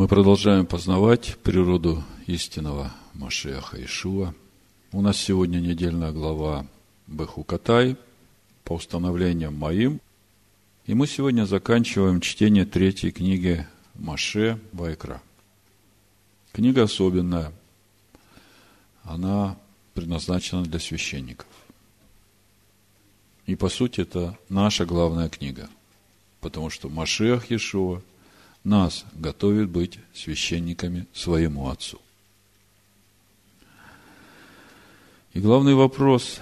Мы продолжаем познавать природу истинного Машеха Ишуа. У нас сегодня недельная глава Бехукатай по установлениям моим. И мы сегодня заканчиваем чтение третьей книги Маше Вайкра. Книга особенная. Она предназначена для священников. И по сути это наша главная книга. Потому что Машех Иешуа нас готовит быть священниками своему Отцу. И главный вопрос,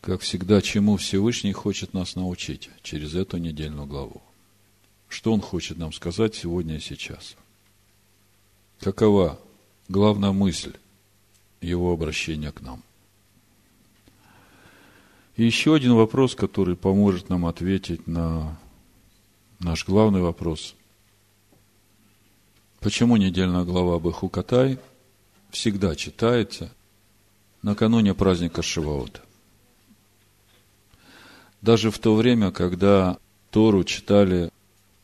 как всегда, чему Всевышний хочет нас научить через эту недельную главу. Что Он хочет нам сказать сегодня и сейчас? Какова главная мысль Его обращения к нам? И еще один вопрос, который поможет нам ответить на наш главный вопрос. Почему недельная глава Бехукатай всегда читается накануне праздника Шиваота? Даже в то время, когда Тору читали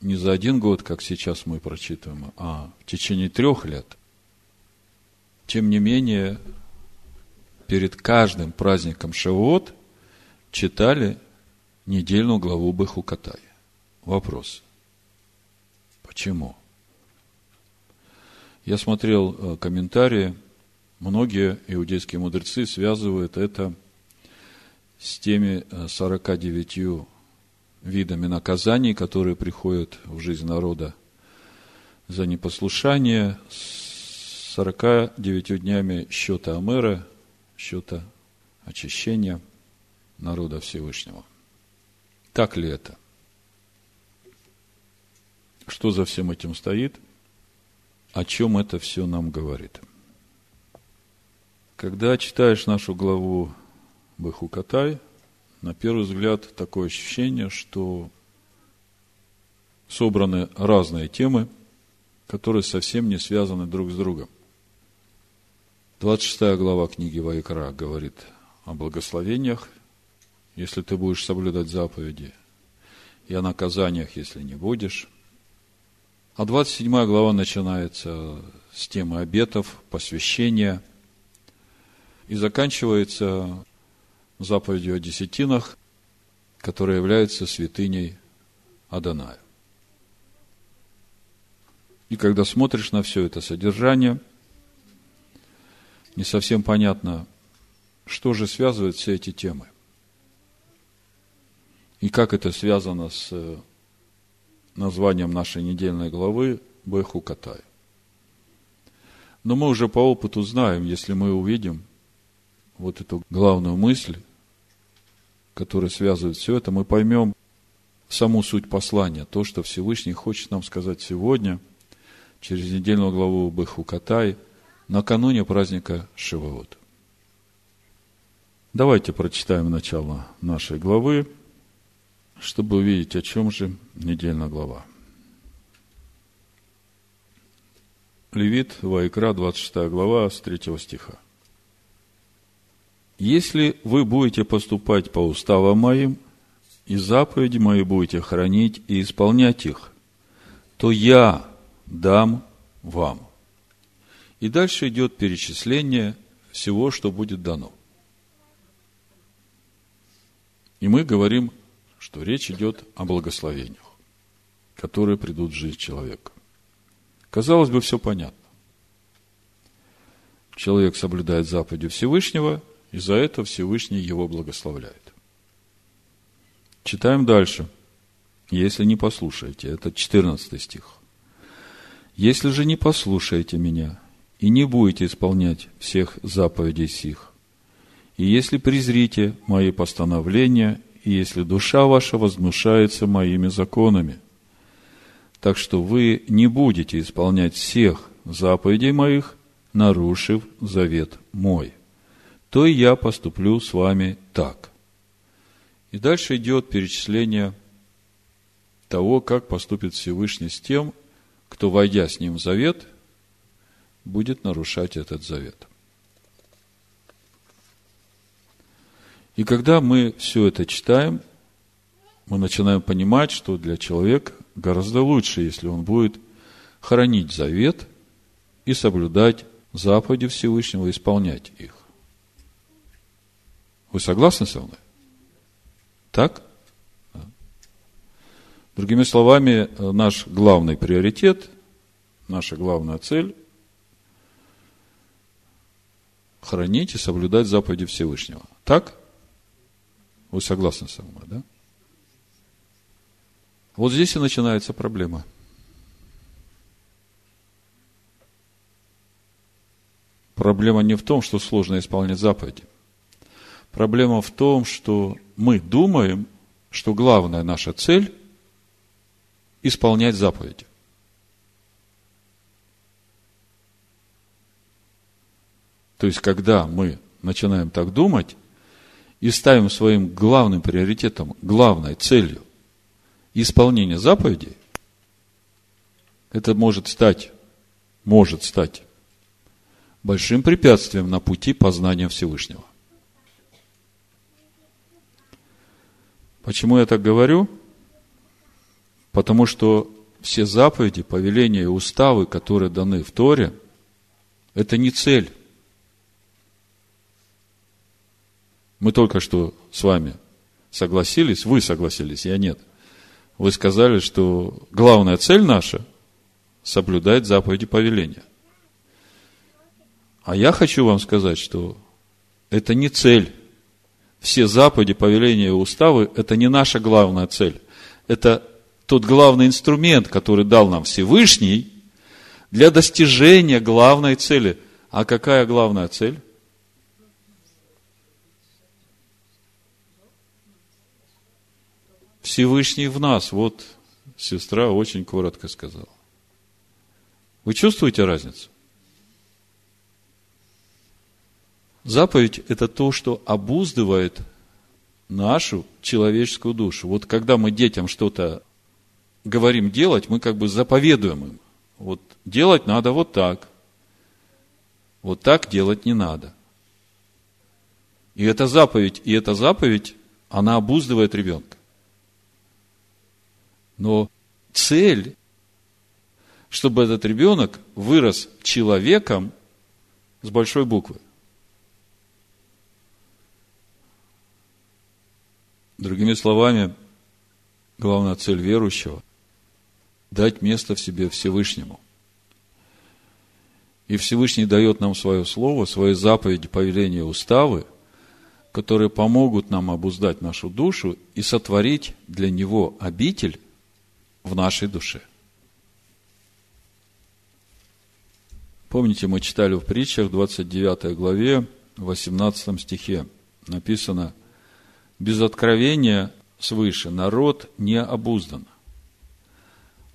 не за один год, как сейчас мы прочитываем, а в течение трех лет, тем не менее, перед каждым праздником Шавуот читали недельную главу Бехукатай. Вопрос. Почему? Я смотрел э, комментарии, многие иудейские мудрецы связывают это с теми 49 э, видами наказаний, которые приходят в жизнь народа за непослушание, с 49 днями счета Амера, счета очищения народа Всевышнего. Так ли это? Что за всем этим стоит? О чем это все нам говорит? Когда читаешь нашу главу Бахукатай, на первый взгляд такое ощущение, что собраны разные темы, которые совсем не связаны друг с другом. 26 глава книги Вайкра говорит о благословениях, если ты будешь соблюдать заповеди, и о наказаниях, если не будешь – а 27 глава начинается с темы обетов, посвящения и заканчивается заповедью о десятинах, которая является святыней Аданая. И когда смотришь на все это содержание, не совсем понятно, что же связывает все эти темы. И как это связано с названием нашей недельной главы Беху Катай. Но мы уже по опыту знаем, если мы увидим вот эту главную мысль, которая связывает все это, мы поймем саму суть послания, то, что Всевышний хочет нам сказать сегодня, через недельную главу Беху Катай, накануне праздника Шивоот. Давайте прочитаем начало нашей главы, чтобы увидеть, о чем же недельная глава. Левит, Вайкра, 26 глава, с 3 стиха. «Если вы будете поступать по уставам моим, и заповеди мои будете хранить и исполнять их, то я дам вам». И дальше идет перечисление всего, что будет дано. И мы говорим что речь идет о благословениях, которые придут в жизнь человека. Казалось бы, все понятно. Человек соблюдает заповеди Всевышнего, и за это Всевышний его благословляет. Читаем дальше. Если не послушаете, это 14 стих. Если же не послушаете меня и не будете исполнять всех заповедей сих, и если презрите мои постановления если душа ваша возмущается моими законами. Так что вы не будете исполнять всех заповедей моих, нарушив завет мой. То и я поступлю с вами так. И дальше идет перечисление того, как поступит Всевышний с тем, кто, войдя с ним в завет, будет нарушать этот завет. И когда мы все это читаем, мы начинаем понимать, что для человека гораздо лучше, если он будет хранить завет и соблюдать заповеди Всевышнего, исполнять их. Вы согласны со мной? Так? Другими словами, наш главный приоритет, наша главная цель – хранить и соблюдать заповеди Всевышнего. Так? Вы согласны со мной, да? Вот здесь и начинается проблема. Проблема не в том, что сложно исполнять заповеди. Проблема в том, что мы думаем, что главная наша цель – исполнять заповеди. То есть, когда мы начинаем так думать и ставим своим главным приоритетом, главной целью исполнение заповедей, это может стать, может стать большим препятствием на пути познания Всевышнего. Почему я так говорю? Потому что все заповеди, повеления и уставы, которые даны в Торе, это не цель. Мы только что с вами согласились, вы согласились, я нет. Вы сказали, что главная цель наша – соблюдать заповеди повеления. А я хочу вам сказать, что это не цель. Все заповеди, повеления и уставы – это не наша главная цель. Это тот главный инструмент, который дал нам Всевышний для достижения главной цели. А какая главная цель? Всевышний в нас. Вот сестра очень коротко сказала. Вы чувствуете разницу? Заповедь – это то, что обуздывает нашу человеческую душу. Вот когда мы детям что-то говорим делать, мы как бы заповедуем им. Вот делать надо вот так. Вот так делать не надо. И эта заповедь, и эта заповедь, она обуздывает ребенка. Но цель, чтобы этот ребенок вырос человеком с большой буквы. Другими словами, главная цель верующего – дать место в себе Всевышнему. И Всевышний дает нам свое слово, свои заповеди, повеления, уставы, которые помогут нам обуздать нашу душу и сотворить для Него обитель в нашей душе. Помните, мы читали в притчах 29 главе, 18 стихе написано – без откровения свыше народ не обуздан,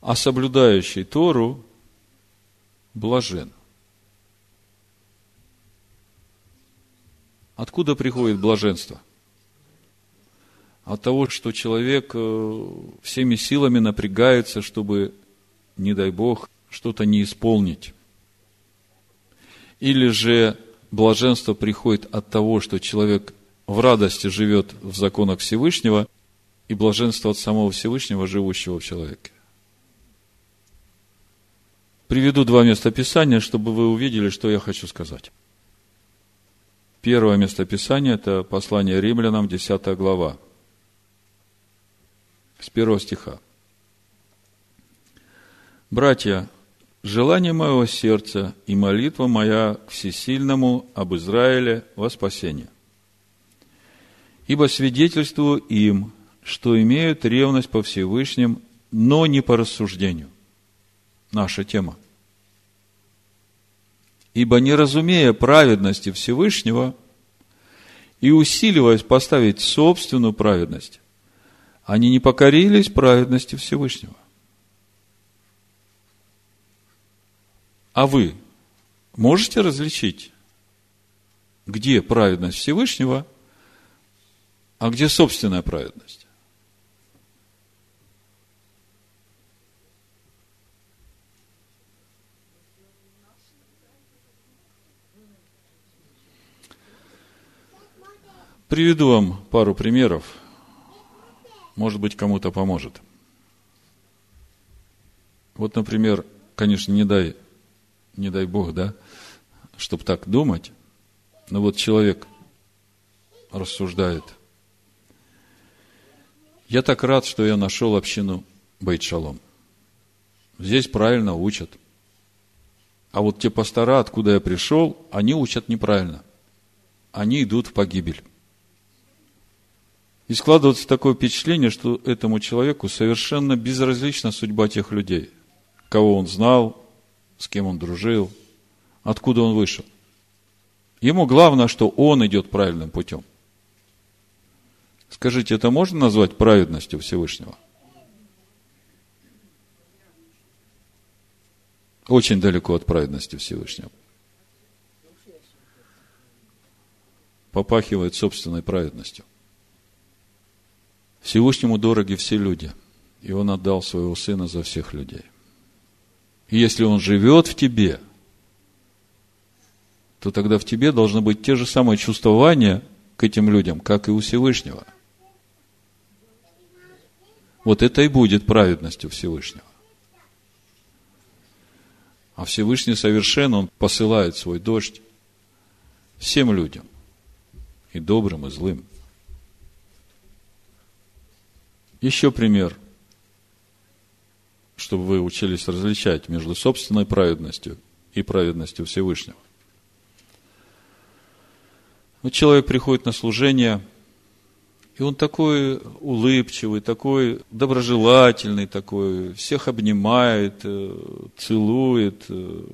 а соблюдающий Тору блажен. Откуда приходит блаженство? От того, что человек э, всеми силами напрягается, чтобы, не дай Бог, что-то не исполнить. Или же блаженство приходит от того, что человек в радости живет в законах Всевышнего и блаженство от самого Всевышнего, живущего в человеке. Приведу два места Писания, чтобы вы увидели, что я хочу сказать. Первое место Писания – это послание римлянам, 10 глава, с первого стиха. Братья, желание моего сердца и молитва моя к всесильному об Израиле во спасение. Ибо свидетельствую им, что имеют ревность по Всевышним, но не по рассуждению. Наша тема. Ибо не разумея праведности Всевышнего и усиливаясь поставить собственную праведность, они не покорились праведности Всевышнего. А вы можете различить, где праведность Всевышнего – а где собственная праведность? Приведу вам пару примеров. Может быть, кому-то поможет. Вот, например, конечно, не дай, не дай Бог, да, чтобы так думать, но вот человек рассуждает. Я так рад, что я нашел общину Бейт-Шалом. Здесь правильно учат. А вот те пастора, откуда я пришел, они учат неправильно. Они идут в погибель. И складывается такое впечатление, что этому человеку совершенно безразлична судьба тех людей, кого он знал, с кем он дружил, откуда он вышел. Ему главное, что он идет правильным путем. Скажите, это можно назвать праведностью Всевышнего? Очень далеко от праведности Всевышнего. Попахивает собственной праведностью. Всевышнему дороги все люди, и Он отдал своего Сына за всех людей. И если Он живет в тебе, то тогда в тебе должны быть те же самые чувствования к этим людям, как и у Всевышнего. Вот это и будет праведностью Всевышнего. А Всевышний совершен, Он посылает свой дождь всем людям, и добрым, и злым. Еще пример, чтобы вы учились различать между собственной праведностью и праведностью Всевышнего. Вот человек приходит на служение – и он такой улыбчивый, такой доброжелательный, такой, всех обнимает, э, целует. Э.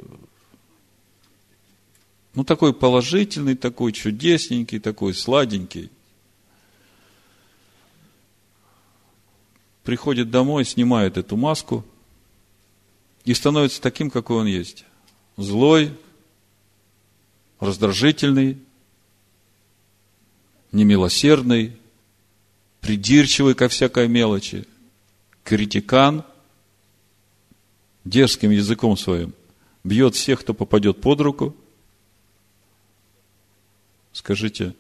Ну, такой положительный, такой чудесненький, такой сладенький. Приходит домой, снимает эту маску и становится таким, какой он есть. Злой, раздражительный, немилосердный, придирчивый ко всякой мелочи, критикан, дерзким языком своим бьет всех, кто попадет под руку. Скажите,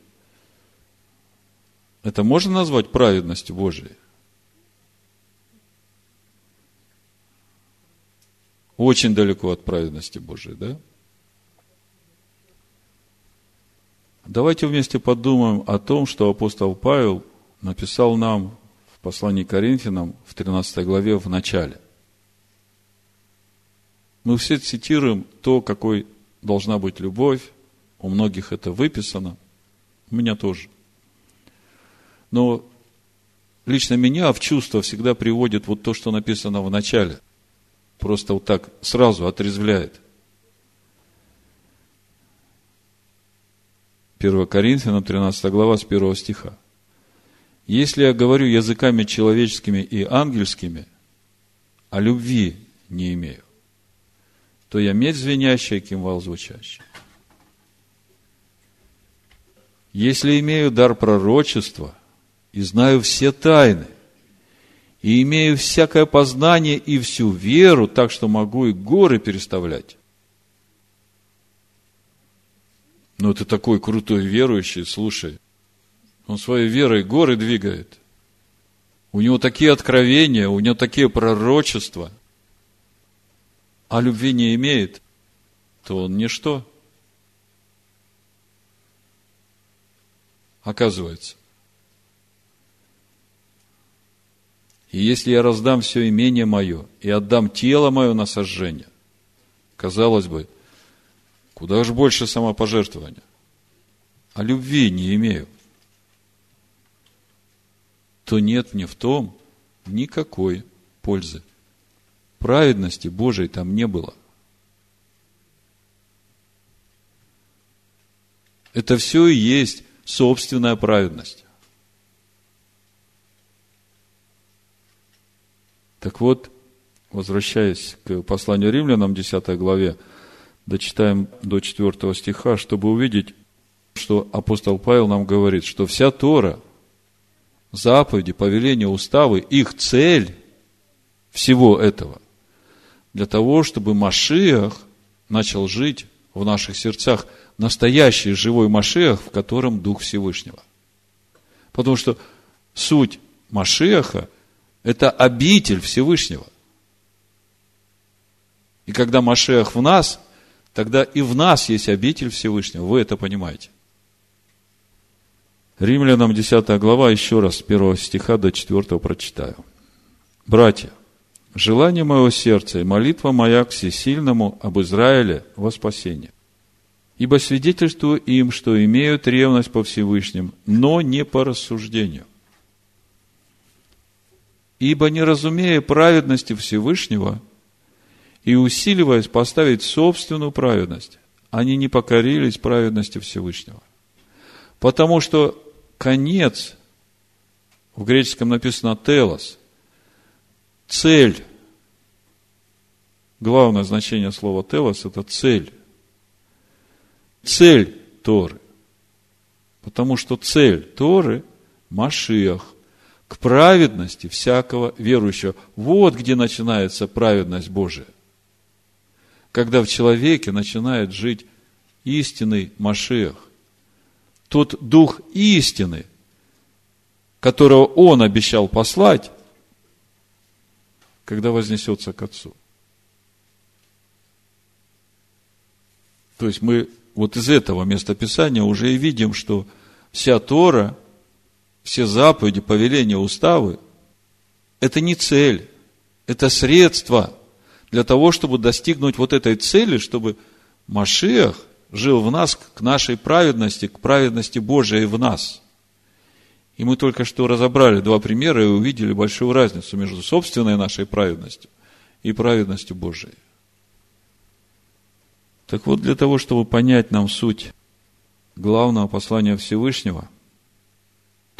это можно назвать праведностью Божией? Очень далеко от праведности Божией, да? Давайте вместе подумаем о том, что апостол Павел написал нам в послании к Коринфянам в 13 главе в начале. Мы все цитируем то, какой должна быть любовь. У многих это выписано. У меня тоже. Но лично меня в чувство всегда приводит вот то, что написано в начале. Просто вот так сразу отрезвляет. 1 Коринфянам 13 глава с 1 стиха. Если я говорю языками человеческими и ангельскими, а любви не имею, то я медь звенящая, кимвал звучащий. Если имею дар пророчества и знаю все тайны, и имею всякое познание и всю веру, так что могу и горы переставлять. Ну, ты такой крутой верующий, слушай – он своей верой горы двигает. У него такие откровения, у него такие пророчества. А любви не имеет, то он ничто. Оказывается. И если я раздам все имение мое и отдам тело мое на сожжение, казалось бы, куда же больше самопожертвования, а любви не имею – то нет мне в том никакой пользы. Праведности Божией там не было. Это все и есть собственная праведность. Так вот, возвращаясь к посланию римлянам, 10 главе, дочитаем до 4 стиха, чтобы увидеть, что апостол Павел нам говорит, что вся Тора – заповеди, повеления, уставы, их цель всего этого для того, чтобы Машиах начал жить в наших сердцах, настоящий живой Машиах, в котором Дух Всевышнего. Потому что суть Машиаха – это обитель Всевышнего. И когда Машех в нас, тогда и в нас есть обитель Всевышнего. Вы это понимаете. Римлянам 10 глава, еще раз, с 1 стиха до 4 прочитаю. Братья, желание моего сердца и молитва моя к всесильному об Израиле во спасение. Ибо свидетельствую им, что имеют ревность по Всевышним, но не по рассуждению. Ибо не разумея праведности Всевышнего и усиливаясь поставить собственную праведность, они не покорились праведности Всевышнего. Потому что конец, в греческом написано телос, цель. Главное значение слова телос – это цель. Цель Торы. Потому что цель Торы – Машиах, к праведности всякого верующего. Вот где начинается праведность Божия. Когда в человеке начинает жить истинный Машиах тот дух истины, которого он обещал послать, когда вознесется к Отцу. То есть мы вот из этого местописания уже и видим, что вся Тора, все заповеди, повеления, уставы – это не цель, это средство для того, чтобы достигнуть вот этой цели, чтобы Машиах – жил в нас к нашей праведности, к праведности Божией в нас. И мы только что разобрали два примера и увидели большую разницу между собственной нашей праведностью и праведностью Божией. Так вот, для того, чтобы понять нам суть главного послания Всевышнего,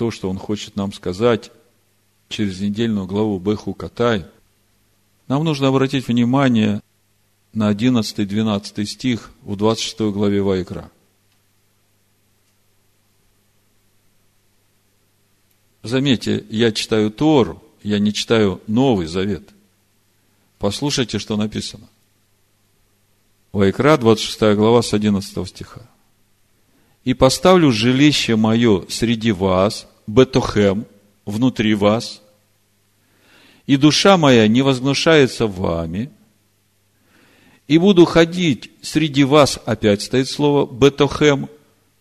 то, что Он хочет нам сказать через недельную главу Беху Катай, нам нужно обратить внимание на 11-12 стих в 26 главе Вайкра. Заметьте, я читаю Тору, я не читаю Новый Завет. Послушайте, что написано. Вайкра, 26 глава, с 11 стиха. «И поставлю жилище мое среди вас, Бетохем, внутри вас, и душа моя не возгнушается вами, и буду ходить среди вас, опять стоит слово бетохем,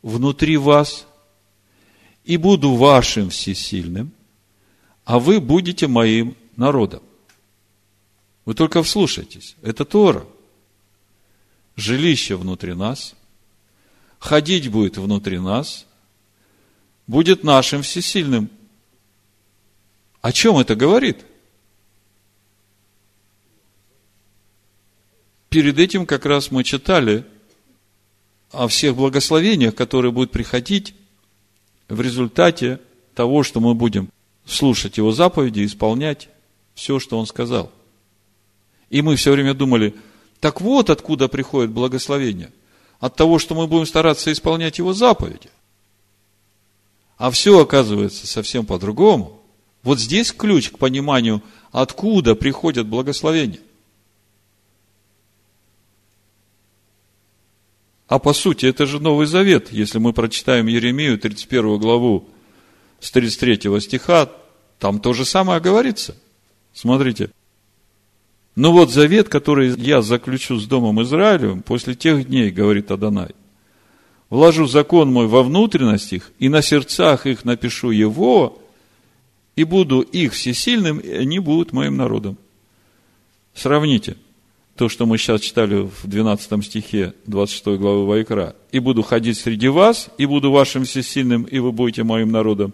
внутри вас, и буду вашим всесильным, а вы будете моим народом. Вы только вслушайтесь, это Тора. Жилище внутри нас, ходить будет внутри нас, будет нашим всесильным. О чем это говорит? перед этим как раз мы читали о всех благословениях, которые будут приходить в результате того, что мы будем слушать Его заповеди, исполнять все, что Он сказал. И мы все время думали, так вот откуда приходит благословение. От того, что мы будем стараться исполнять Его заповеди. А все оказывается совсем по-другому. Вот здесь ключ к пониманию, откуда приходят благословения. А по сути, это же Новый Завет. Если мы прочитаем Еремию, 31 главу, с 33 стиха, там то же самое говорится. Смотрите. Ну вот завет, который я заключу с Домом Израилевым после тех дней, говорит Адонай. Вложу закон мой во внутренность их, и на сердцах их напишу его, и буду их всесильным, и они будут моим народом. Сравните – то, что мы сейчас читали в 12 стихе 26 главы Вайкра. «И буду ходить среди вас, и буду вашим всесильным, и вы будете моим народом».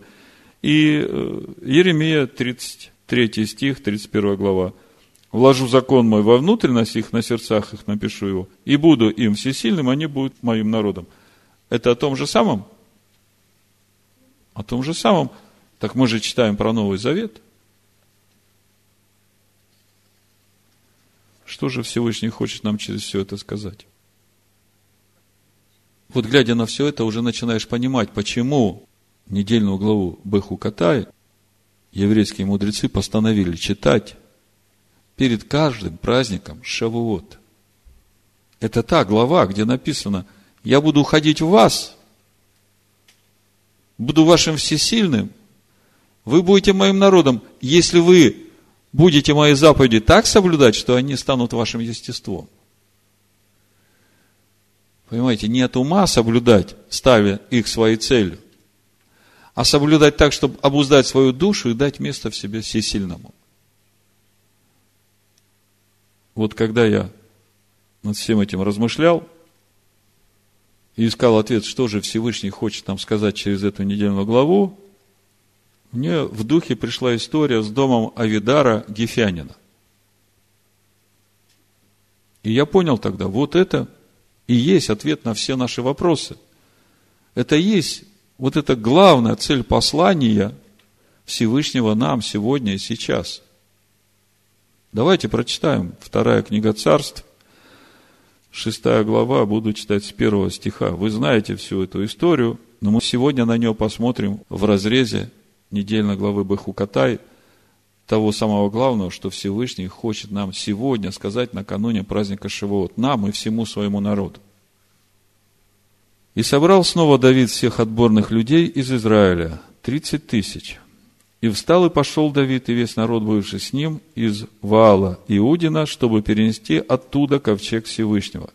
И э, Еремия, 33 стих, 31 глава. «Вложу закон мой во внутренность их, на сердцах их напишу его, и буду им всесильным, они будут моим народом». Это о том же самом? О том же самом. Так мы же читаем про Новый Завет – Что же Всевышний хочет нам через все это сказать? Вот глядя на все это, уже начинаешь понимать, почему недельную главу Беху Катай еврейские мудрецы постановили читать перед каждым праздником Шавуот. Это та глава, где написано, я буду ходить в вас, буду вашим всесильным, вы будете моим народом, если вы будете мои заповеди так соблюдать, что они станут вашим естеством. Понимаете, нет ума соблюдать, ставя их своей целью, а соблюдать так, чтобы обуздать свою душу и дать место в себе всесильному. Вот когда я над всем этим размышлял и искал ответ, что же Всевышний хочет нам сказать через эту недельную главу, мне в духе пришла история с домом Авидара Гефянина. И я понял тогда, вот это и есть ответ на все наши вопросы. Это есть вот эта главная цель послания Всевышнего нам сегодня и сейчас. Давайте прочитаем вторая книга царств, шестая глава, буду читать с первого стиха. Вы знаете всю эту историю, но мы сегодня на нее посмотрим в разрезе недельной главы Бехукатай, того самого главного, что Всевышний хочет нам сегодня сказать накануне праздника Шивот, нам и всему своему народу. И собрал снова Давид всех отборных людей из Израиля, тридцать тысяч. И встал и пошел Давид и весь народ, бывший с ним, из Ваала Иудина, чтобы перенести оттуда ковчег Всевышнего,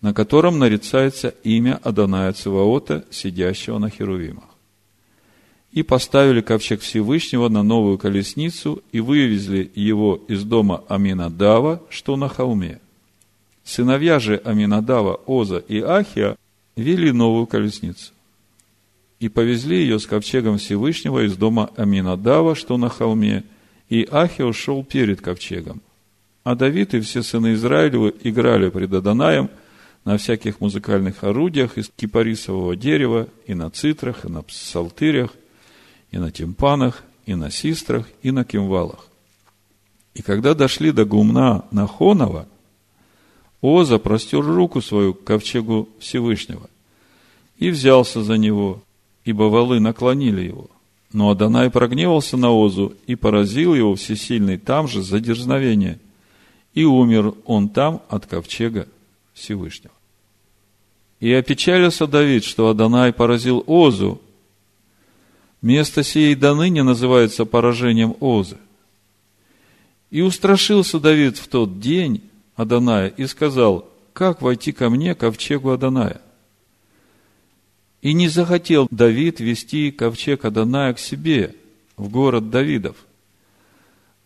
на котором нарицается имя Адоная Циваота, сидящего на Херувимах и поставили ковчег Всевышнего на новую колесницу и вывезли его из дома Аминадава, что на холме. Сыновья же Аминадава, Оза и Ахия вели новую колесницу и повезли ее с ковчегом Всевышнего из дома Аминадава, что на холме, и Ахия ушел перед ковчегом. А Давид и все сыны Израилевы играли пред Адонаем на всяких музыкальных орудиях из кипарисового дерева, и на цитрах, и на псалтырях – и на тимпанах, и на систрах, и на кимвалах. И когда дошли до гумна Нахонова, Оза простер руку свою к ковчегу Всевышнего и взялся за него, ибо валы наклонили его. Но Адонай прогневался на Озу и поразил его всесильный там же за дерзновение, и умер он там от ковчега Всевышнего. И опечалился Давид, что Адонай поразил Озу, Место сей до ныне называется поражением Озы. И устрашился Давид в тот день Аданая и сказал, как войти ко мне, ковчегу Аданая? И не захотел Давид вести ковчег Аданая к себе, в город Давидов,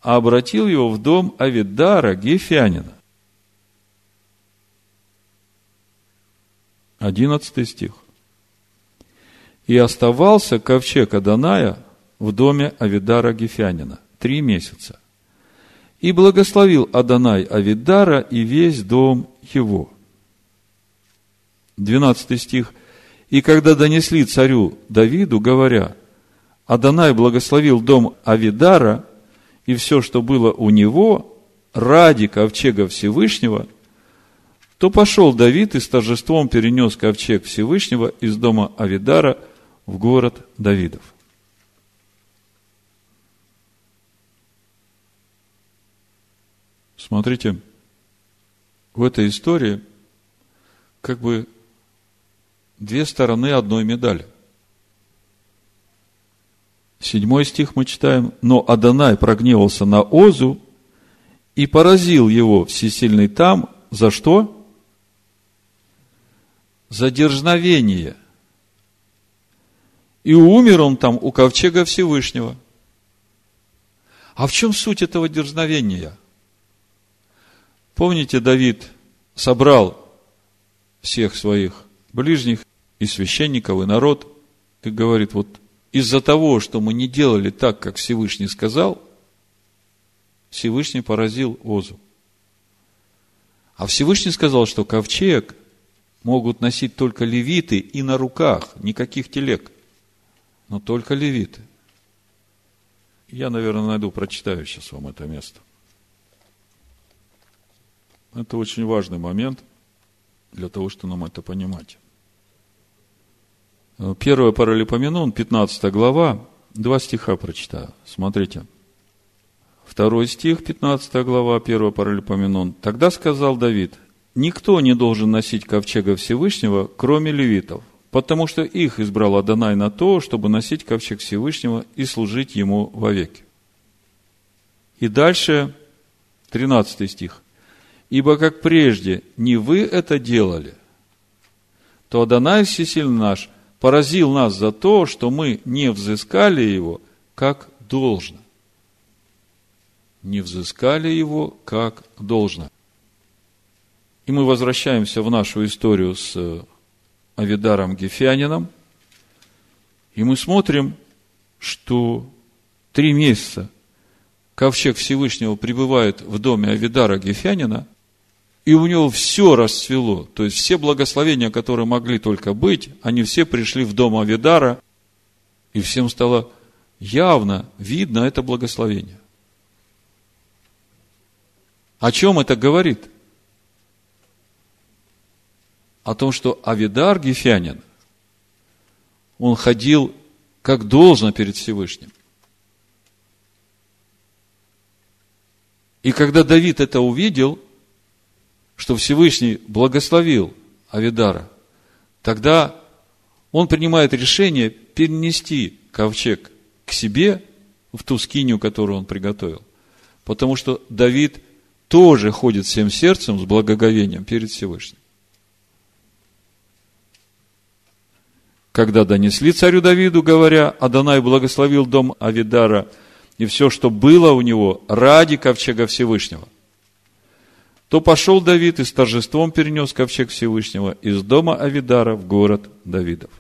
а обратил его в дом Авидара Гефянина. Одиннадцатый стих. И оставался ковчег Аданая в доме Авидара Гефянина три месяца. И благословил Адонай Авидара и весь дом его. Двенадцатый стих. И когда донесли царю Давиду, говоря, Адонай благословил дом Авидара и все, что было у него, ради ковчега Всевышнего, то пошел Давид и с торжеством перенес ковчег Всевышнего из дома Авидара – в город Давидов. Смотрите, в этой истории как бы две стороны одной медали. Седьмой стих мы читаем, но Адонай прогневался на Озу и поразил его всесильный там, за что? За дерзновение – и умер он там у ковчега Всевышнего. А в чем суть этого дерзновения? Помните, Давид собрал всех своих ближних и священников, и народ, и говорит, вот из-за того, что мы не делали так, как Всевышний сказал, Всевышний поразил Озу. А Всевышний сказал, что ковчег могут носить только левиты и на руках, никаких телег но только левиты. Я, наверное, найду, прочитаю сейчас вам это место. Это очень важный момент для того, чтобы нам это понимать. Первое Паралипоменон, 15 глава, два стиха прочитаю. Смотрите. Второй стих, 15 глава, 1 Паралипоменон. Тогда сказал Давид, никто не должен носить ковчега Всевышнего, кроме левитов потому что их избрал Адонай на то, чтобы носить ковчег Всевышнего и служить ему вовеки. И дальше 13 стих. Ибо как прежде не вы это делали, то Адонай Всесильный наш поразил нас за то, что мы не взыскали его как должно. Не взыскали его как должно. И мы возвращаемся в нашу историю с Авидаром Гефянином, и мы смотрим, что три месяца ковчег Всевышнего пребывает в доме Авидара Гефянина, и у него все расцвело. То есть все благословения, которые могли только быть, они все пришли в дом Авидара, и всем стало явно видно это благословение. О чем это говорит? О том, что Авидар Гефянин, он ходил как должно перед Всевышним. И когда Давид это увидел, что Всевышний благословил Авидара, тогда он принимает решение перенести ковчег к себе в ту скинию, которую он приготовил. Потому что Давид тоже ходит всем сердцем с благоговением перед Всевышним. Когда донесли царю Давиду, говоря, Адонай благословил дом Авидара – и все, что было у него, ради ковчега Всевышнего. То пошел Давид и с торжеством перенес ковчег Всевышнего из дома Авидара в город Давидов.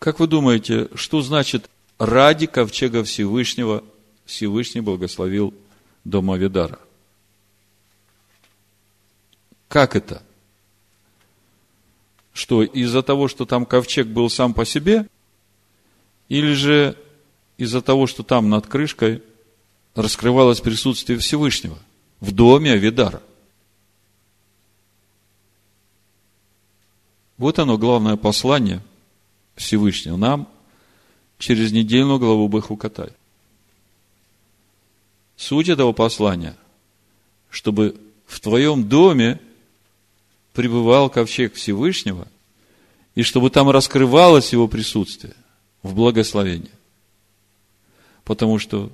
Как вы думаете, что значит ради ковчега Всевышнего Всевышний благословил дом Авидара? Как это? Что из-за того, что там ковчег был сам по себе, или же из-за того, что там над крышкой раскрывалось присутствие Всевышнего в доме Авидара. Вот оно главное послание Всевышнего нам через недельную главу Бахукатай. Суть этого послания, чтобы в твоем доме пребывал ковчег Всевышнего, и чтобы там раскрывалось его присутствие в благословении. Потому что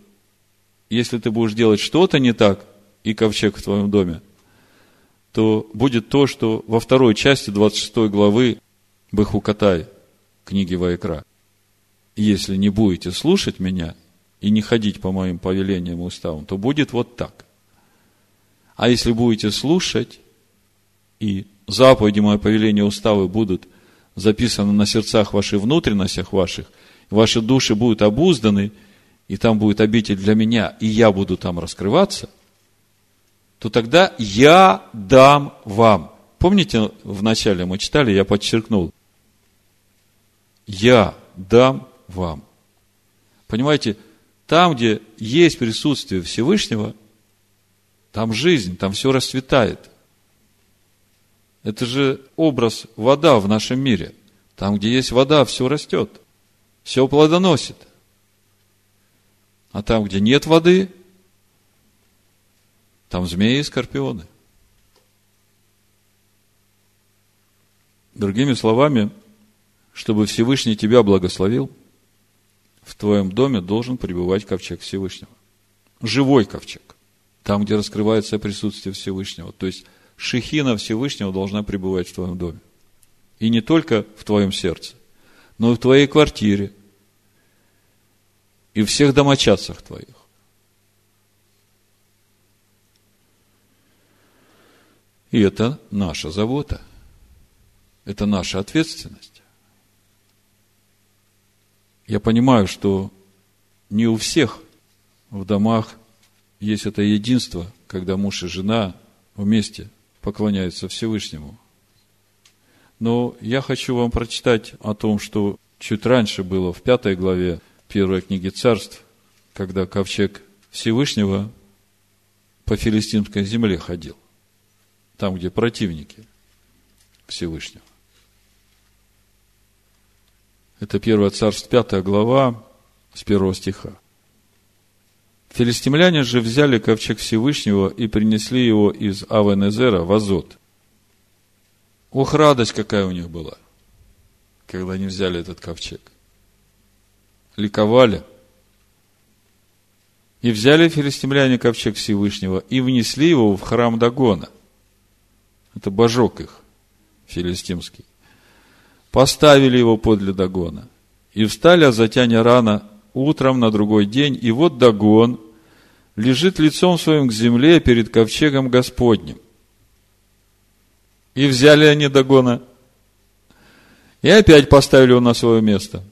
если ты будешь делать что-то не так, и ковчег в твоем доме, то будет то, что во второй части 26 главы Бахукатай, книги Вайкра. Если не будете слушать меня и не ходить по моим повелениям и уставам, то будет вот так. А если будете слушать, и заповеди мои повеления уставы будут записаны на сердцах ваших, внутренностях ваших, ваши души будут обузданы – и там будет обитель для меня, и я буду там раскрываться, то тогда я дам вам. Помните, в начале мы читали, я подчеркнул, я дам вам. Понимаете, там, где есть присутствие Всевышнего, там жизнь, там все расцветает. Это же образ вода в нашем мире. Там, где есть вода, все растет, все плодоносит – а там, где нет воды, там змеи и скорпионы. Другими словами, чтобы Всевышний тебя благословил, в твоем доме должен пребывать ковчег Всевышнего. Живой ковчег. Там, где раскрывается присутствие Всевышнего. То есть, шехина Всевышнего должна пребывать в твоем доме. И не только в твоем сердце, но и в твоей квартире, и в всех домочадцах твоих. И это наша забота. Это наша ответственность. Я понимаю, что не у всех в домах есть это единство, когда муж и жена вместе поклоняются Всевышнему. Но я хочу вам прочитать о том, что чуть раньше было в пятой главе первой книги царств, когда ковчег Всевышнего по филистимской земле ходил, там, где противники Всевышнего. Это первое царство, пятая глава, с первого стиха. Филистимляне же взяли ковчег Всевышнего и принесли его из Авенезера в Азот. Ох, радость какая у них была, когда они взяли этот ковчег ликовали. И взяли филистимляне ковчег Всевышнего и внесли его в храм Дагона. Это божок их, филистимский. Поставили его подле Дагона. И встали, а затяня рано утром на другой день, и вот Дагон лежит лицом своим к земле перед ковчегом Господним. И взяли они Дагона, и опять поставили его на свое место.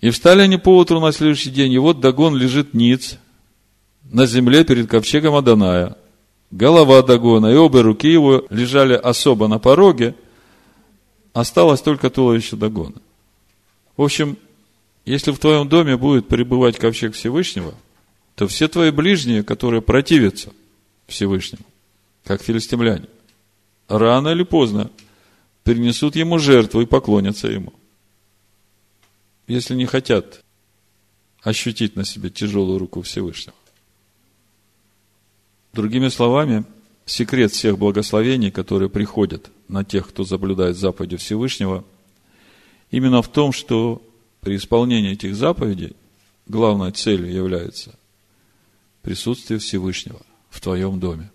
И встали они поутру на следующий день, и вот Дагон лежит ниц на земле перед ковчегом Аданая. Голова Дагона и обе руки его лежали особо на пороге, осталось только туловище Дагона. В общем, если в твоем доме будет пребывать ковчег Всевышнего, то все твои ближние, которые противятся Всевышнему, как филистимляне, рано или поздно принесут ему жертву и поклонятся ему. Если не хотят ощутить на себе тяжелую руку Всевышнего. Другими словами, секрет всех благословений, которые приходят на тех, кто соблюдает заповеди Всевышнего, именно в том, что при исполнении этих заповедей главной целью является присутствие Всевышнего в твоем доме.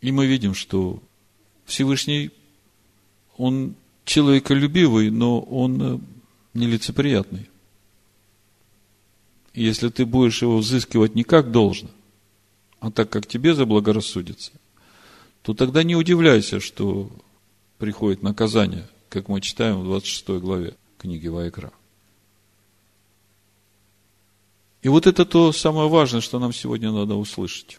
И мы видим, что Всевышний, он человеколюбивый, но он э, нелицеприятный. Если ты будешь его взыскивать не как должно, а так, как тебе заблагорассудится, то тогда не удивляйся, что приходит наказание как мы читаем в 26 главе книги Вайкра. И вот это то самое важное, что нам сегодня надо услышать.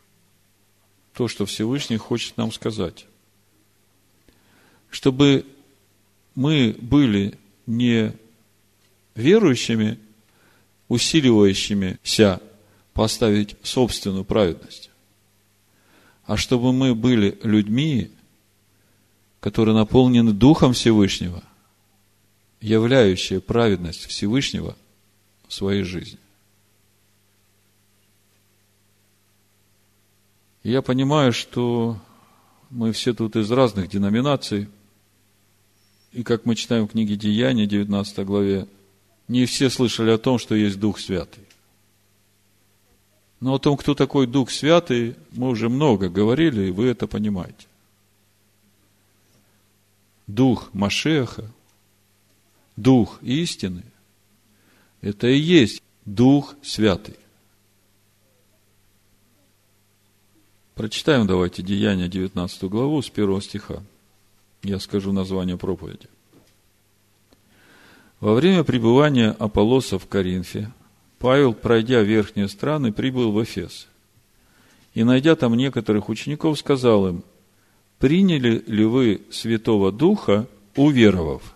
То, что Всевышний хочет нам сказать. Чтобы мы были не верующими, усиливающимися поставить собственную праведность, а чтобы мы были людьми, которые наполнены Духом Всевышнего, являющие праведность Всевышнего в своей жизни. я понимаю, что мы все тут из разных деноминаций, и как мы читаем в книге Деяния, 19 главе, не все слышали о том, что есть Дух Святый. Но о том, кто такой Дух Святый, мы уже много говорили, и вы это понимаете. Дух Машеха, Дух истины, это и есть Дух Святый. Прочитаем давайте Деяния 19 главу с 1 стиха. Я скажу название проповеди. Во время пребывания Аполлоса в Коринфе, Павел, пройдя верхние страны, прибыл в Эфес. И, найдя там некоторых учеников, сказал им, приняли ли вы Святого Духа, уверовав?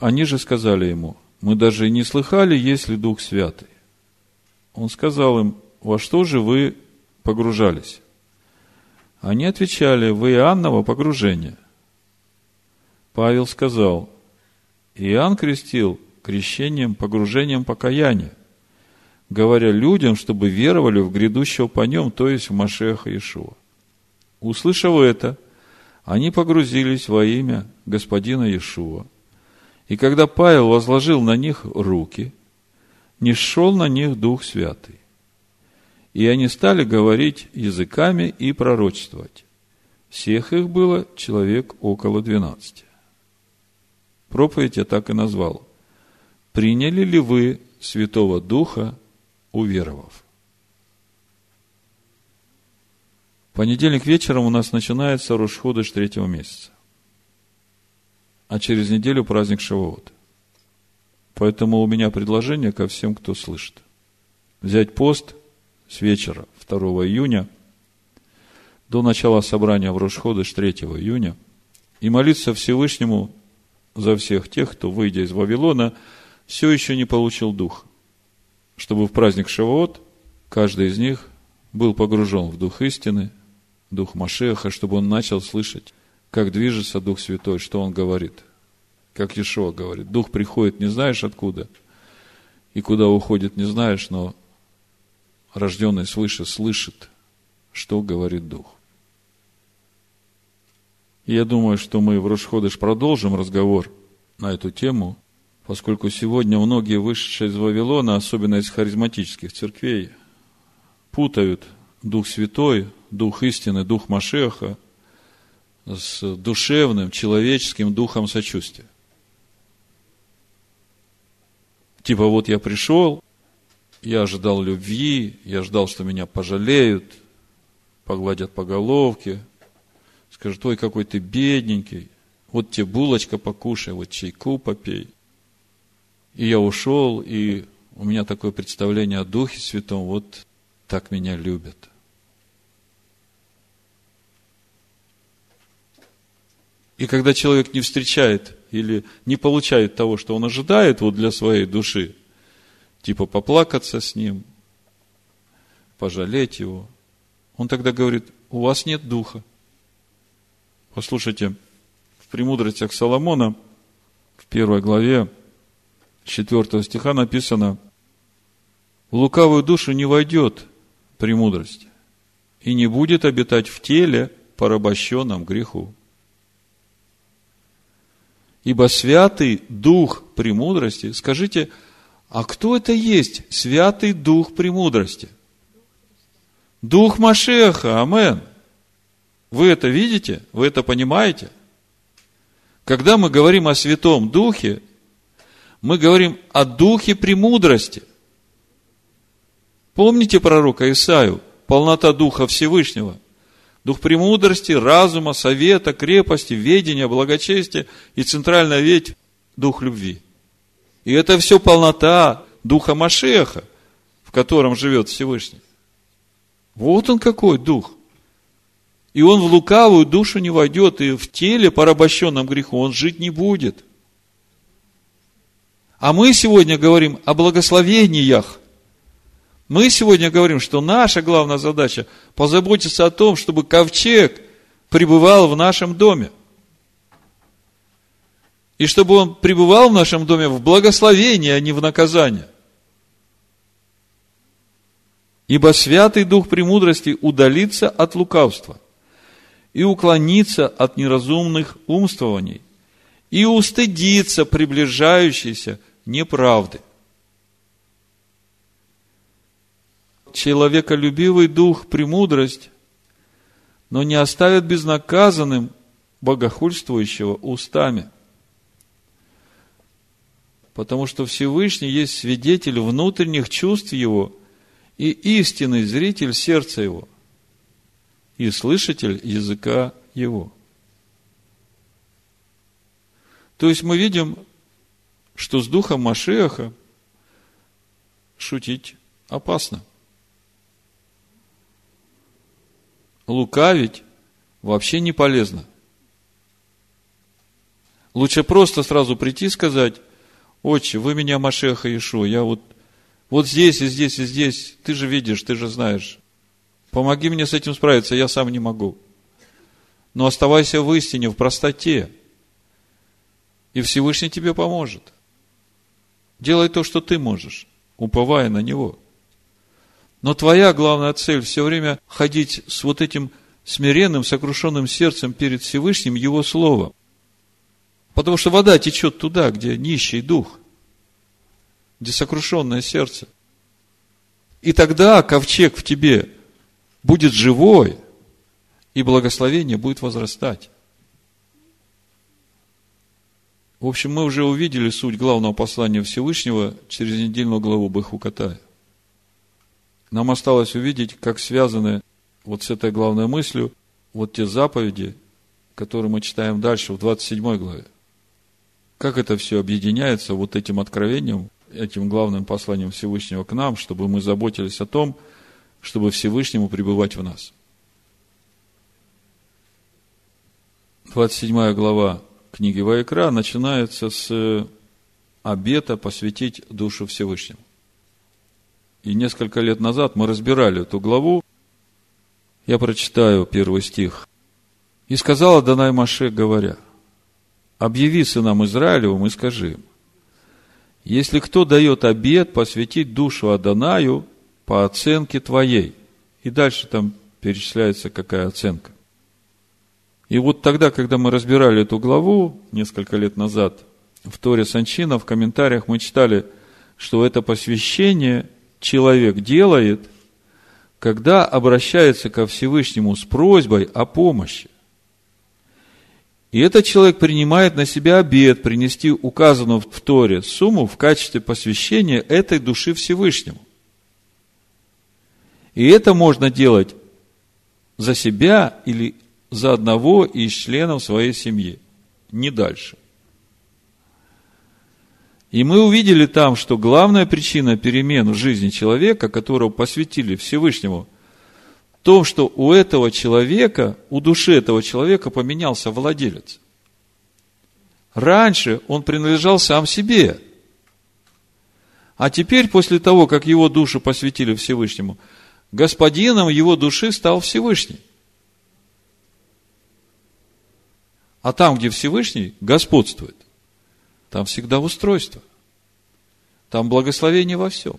Они же сказали ему, мы даже не слыхали, есть ли Дух Святый. Он сказал им, во что же вы погружались? Они отвечали, в Иоанново погружение. Павел сказал, Иоанн крестил крещением, погружением покаяния, говоря людям, чтобы веровали в грядущего по нем, то есть в Машеха Иешуа. Услышав это, они погрузились во имя господина Иешуа. И когда Павел возложил на них руки, не шел на них Дух Святый. И они стали говорить языками и пророчествовать. Всех их было человек около двенадцати. Проповедь я так и назвал. Приняли ли вы Святого Духа, уверовав? Понедельник вечером у нас начинается Рошходыш третьего месяца. А через неделю праздник Шавуот. Поэтому у меня предложение ко всем, кто слышит. Взять пост с вечера 2 июня до начала собрания в Рошходыш 3 июня и молиться Всевышнему за всех тех, кто, выйдя из Вавилона, все еще не получил дух, чтобы в праздник Шавуот каждый из них был погружен в дух истины, Дух Машеха, чтобы он начал слышать, как движется Дух Святой, что он говорит. Как Ешо говорит. Дух приходит, не знаешь откуда, и куда уходит, не знаешь, но рожденный свыше слышит, что говорит Дух. Я думаю, что мы в Рошходыш продолжим разговор на эту тему, Поскольку сегодня многие вышедшие из Вавилона, особенно из харизматических церквей, путают Дух Святой, Дух истины, Дух Машеха с душевным, человеческим духом сочувствия. Типа вот я пришел, я ожидал любви, я ждал, что меня пожалеют, погладят по головке, скажут, ой, какой ты бедненький, вот тебе булочка покушай, вот чайку попей. И я ушел, и у меня такое представление о Духе Святом, вот так меня любят. И когда человек не встречает или не получает того, что он ожидает вот для своей души, типа поплакаться с ним, пожалеть его, он тогда говорит, у вас нет духа. Послушайте, в премудростях Соломона, в первой главе, 4 стиха написано, в лукавую душу не войдет премудрость и не будет обитать в теле, порабощенном греху. Ибо святый дух премудрости, скажите, а кто это есть святый дух премудрости? Дух Машеха, амен. Вы это видите? Вы это понимаете? Когда мы говорим о Святом Духе, мы говорим о Духе премудрости. Помните пророка Исаию? Полнота Духа Всевышнего – Дух премудрости, разума, совета, крепости, ведения, благочестия и центральная ведь – Дух любви. И это все полнота Духа Машеха, в котором живет Всевышний. Вот он какой Дух. И он в лукавую душу не войдет, и в теле, порабощенном греху, он жить не будет. А мы сегодня говорим о благословениях, мы сегодня говорим, что наша главная задача позаботиться о том, чтобы ковчег пребывал в нашем доме. И чтобы он пребывал в нашем доме в благословении, а не в наказании. Ибо Святый Дух премудрости удалится от лукавства и уклонится от неразумных умствований и устыдится приближающейся неправды. человеколюбивый дух премудрость, но не оставит безнаказанным богохульствующего устами. Потому что Всевышний есть свидетель внутренних чувств его и истинный зритель сердца его и слышатель языка его. То есть мы видим, что с духом Машеха шутить опасно. лукавить вообще не полезно. Лучше просто сразу прийти и сказать, отче, вы меня Машеха Ишу, я вот, вот здесь и здесь и здесь, ты же видишь, ты же знаешь. Помоги мне с этим справиться, я сам не могу. Но оставайся в истине, в простоте. И Всевышний тебе поможет. Делай то, что ты можешь, уповая на Него. Но твоя главная цель все время ходить с вот этим смиренным, сокрушенным сердцем перед Всевышним Его Словом. Потому что вода течет туда, где нищий дух, где сокрушенное сердце. И тогда ковчег в тебе будет живой, и благословение будет возрастать. В общем, мы уже увидели суть главного послания Всевышнего через недельную главу Бахукатая. Нам осталось увидеть, как связаны вот с этой главной мыслью вот те заповеди, которые мы читаем дальше в 27 главе. Как это все объединяется вот этим откровением, этим главным посланием Всевышнего к нам, чтобы мы заботились о том, чтобы Всевышнему пребывать в нас. 27 глава книги Ваикра начинается с обета посвятить душу Всевышнему. И несколько лет назад мы разбирали эту главу. Я прочитаю первый стих. «И сказала Данай Маше, говоря, объяви сынам Израилевым и скажи им, если кто дает обед посвятить душу Адонаю по оценке твоей. И дальше там перечисляется, какая оценка. И вот тогда, когда мы разбирали эту главу несколько лет назад, в Торе Санчина, в комментариях мы читали, что это посвящение человек делает, когда обращается ко Всевышнему с просьбой о помощи. И этот человек принимает на себя обед принести указанную в Торе сумму в качестве посвящения этой души Всевышнему. И это можно делать за себя или за одного из членов своей семьи, не дальше. И мы увидели там, что главная причина перемен в жизни человека, которого посвятили Всевышнему, в том, что у этого человека, у души этого человека поменялся владелец. Раньше он принадлежал сам себе. А теперь, после того, как его душу посвятили Всевышнему, господином его души стал Всевышний. А там, где Всевышний господствует, там всегда устройство. Там благословение во всем.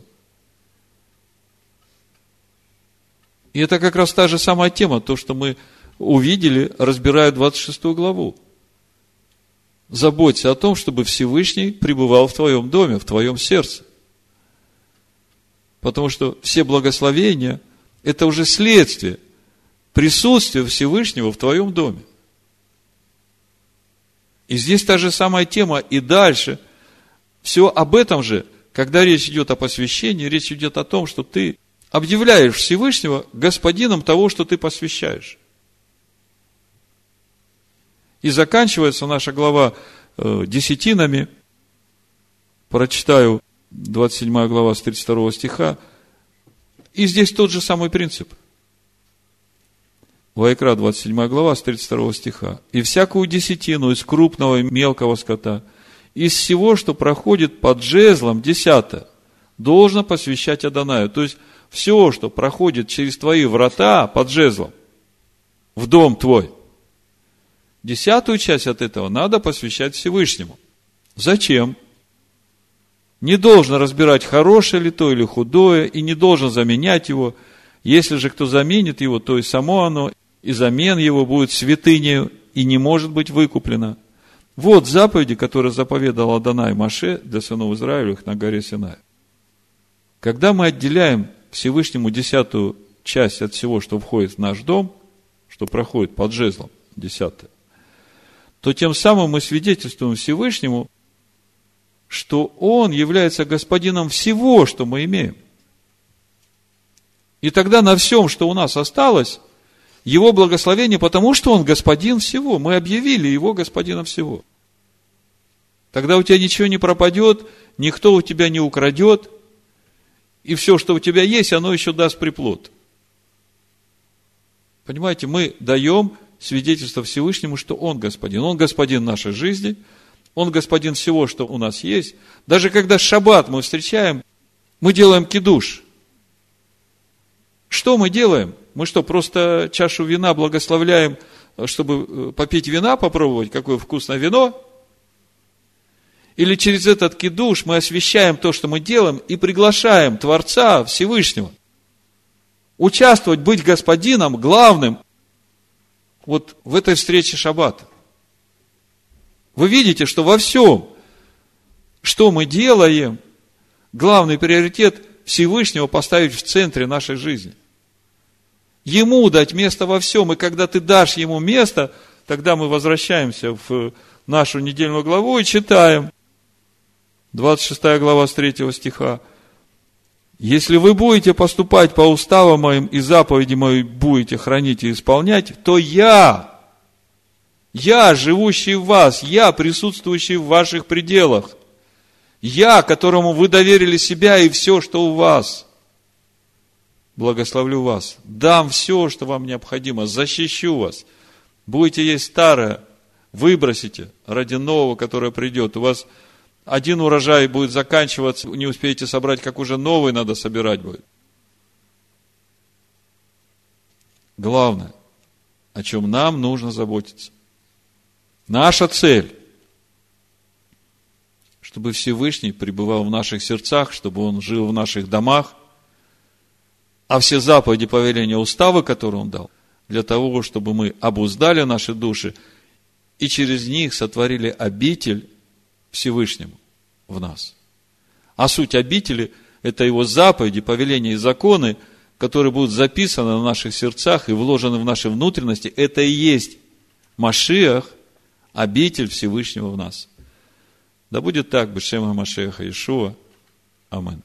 И это как раз та же самая тема, то, что мы увидели, разбирая 26 главу. Заботься о том, чтобы Всевышний пребывал в твоем доме, в твоем сердце. Потому что все благословения – это уже следствие присутствия Всевышнего в твоем доме. И здесь та же самая тема и дальше. Все об этом же, когда речь идет о посвящении, речь идет о том, что ты объявляешь Всевышнего господином того, что ты посвящаешь. И заканчивается наша глава э, десятинами. Прочитаю 27 глава с 32 стиха. И здесь тот же самый принцип – Вайкра, 27 глава, с 32 стиха. «И всякую десятину из крупного и мелкого скота, из всего, что проходит под жезлом, десятое, должно посвящать Адонаю». То есть, все, что проходит через твои врата под жезлом, в дом твой, десятую часть от этого надо посвящать Всевышнему. Зачем? Не должен разбирать, хорошее ли то или худое, и не должен заменять его. Если же кто заменит его, то и само оно, и замен его будет святынею и не может быть выкуплено. Вот заповеди, которые заповедал Адонай Маше для сынов Израилевых на горе Синай. Когда мы отделяем Всевышнему десятую часть от всего, что входит в наш дом, что проходит под жезлом, десятое, то тем самым мы свидетельствуем Всевышнему, что Он является господином всего, что мы имеем. И тогда на всем, что у нас осталось, его благословение, потому что Он господин всего. Мы объявили Его господином всего. Тогда у тебя ничего не пропадет, никто у тебя не украдет, и все, что у тебя есть, оно еще даст приплод. Понимаете, мы даем свидетельство Всевышнему, что Он господин. Он господин нашей жизни, Он господин всего, что у нас есть. Даже когда шаббат мы встречаем, мы делаем кидуш. Что мы делаем? Мы что, просто чашу вина благословляем, чтобы э, попить вина, попробовать, какое вкусное вино? Или через этот кидуш мы освещаем то, что мы делаем, и приглашаем Творца Всевышнего участвовать, быть господином, главным вот в этой встрече шаббата. Вы видите, что во всем, что мы делаем, главный приоритет Всевышнего поставить в центре нашей жизни. Ему дать место во всем. И когда ты дашь ему место, тогда мы возвращаемся в нашу недельную главу и читаем. 26 глава с 3 стиха. Если вы будете поступать по уставам моим и заповеди мои будете хранить и исполнять, то я, я, живущий в вас, я, присутствующий в ваших пределах, я, которому вы доверили себя и все, что у вас – благословлю вас, дам все, что вам необходимо, защищу вас. Будете есть старое, выбросите ради нового, которое придет. У вас один урожай будет заканчиваться, не успеете собрать, как уже новый надо собирать будет. Главное, о чем нам нужно заботиться. Наша цель, чтобы Всевышний пребывал в наших сердцах, чтобы Он жил в наших домах, а все заповеди повеления уставы, которые Он дал, для того, чтобы мы обуздали наши души и через них сотворили обитель Всевышнему в нас. А суть обители – это его заповеди, повеления и законы, которые будут записаны на наших сердцах и вложены в наши внутренности. Это и есть Машиах, обитель Всевышнего в нас. Да будет так, Бешема Машеха Ишуа. Аминь.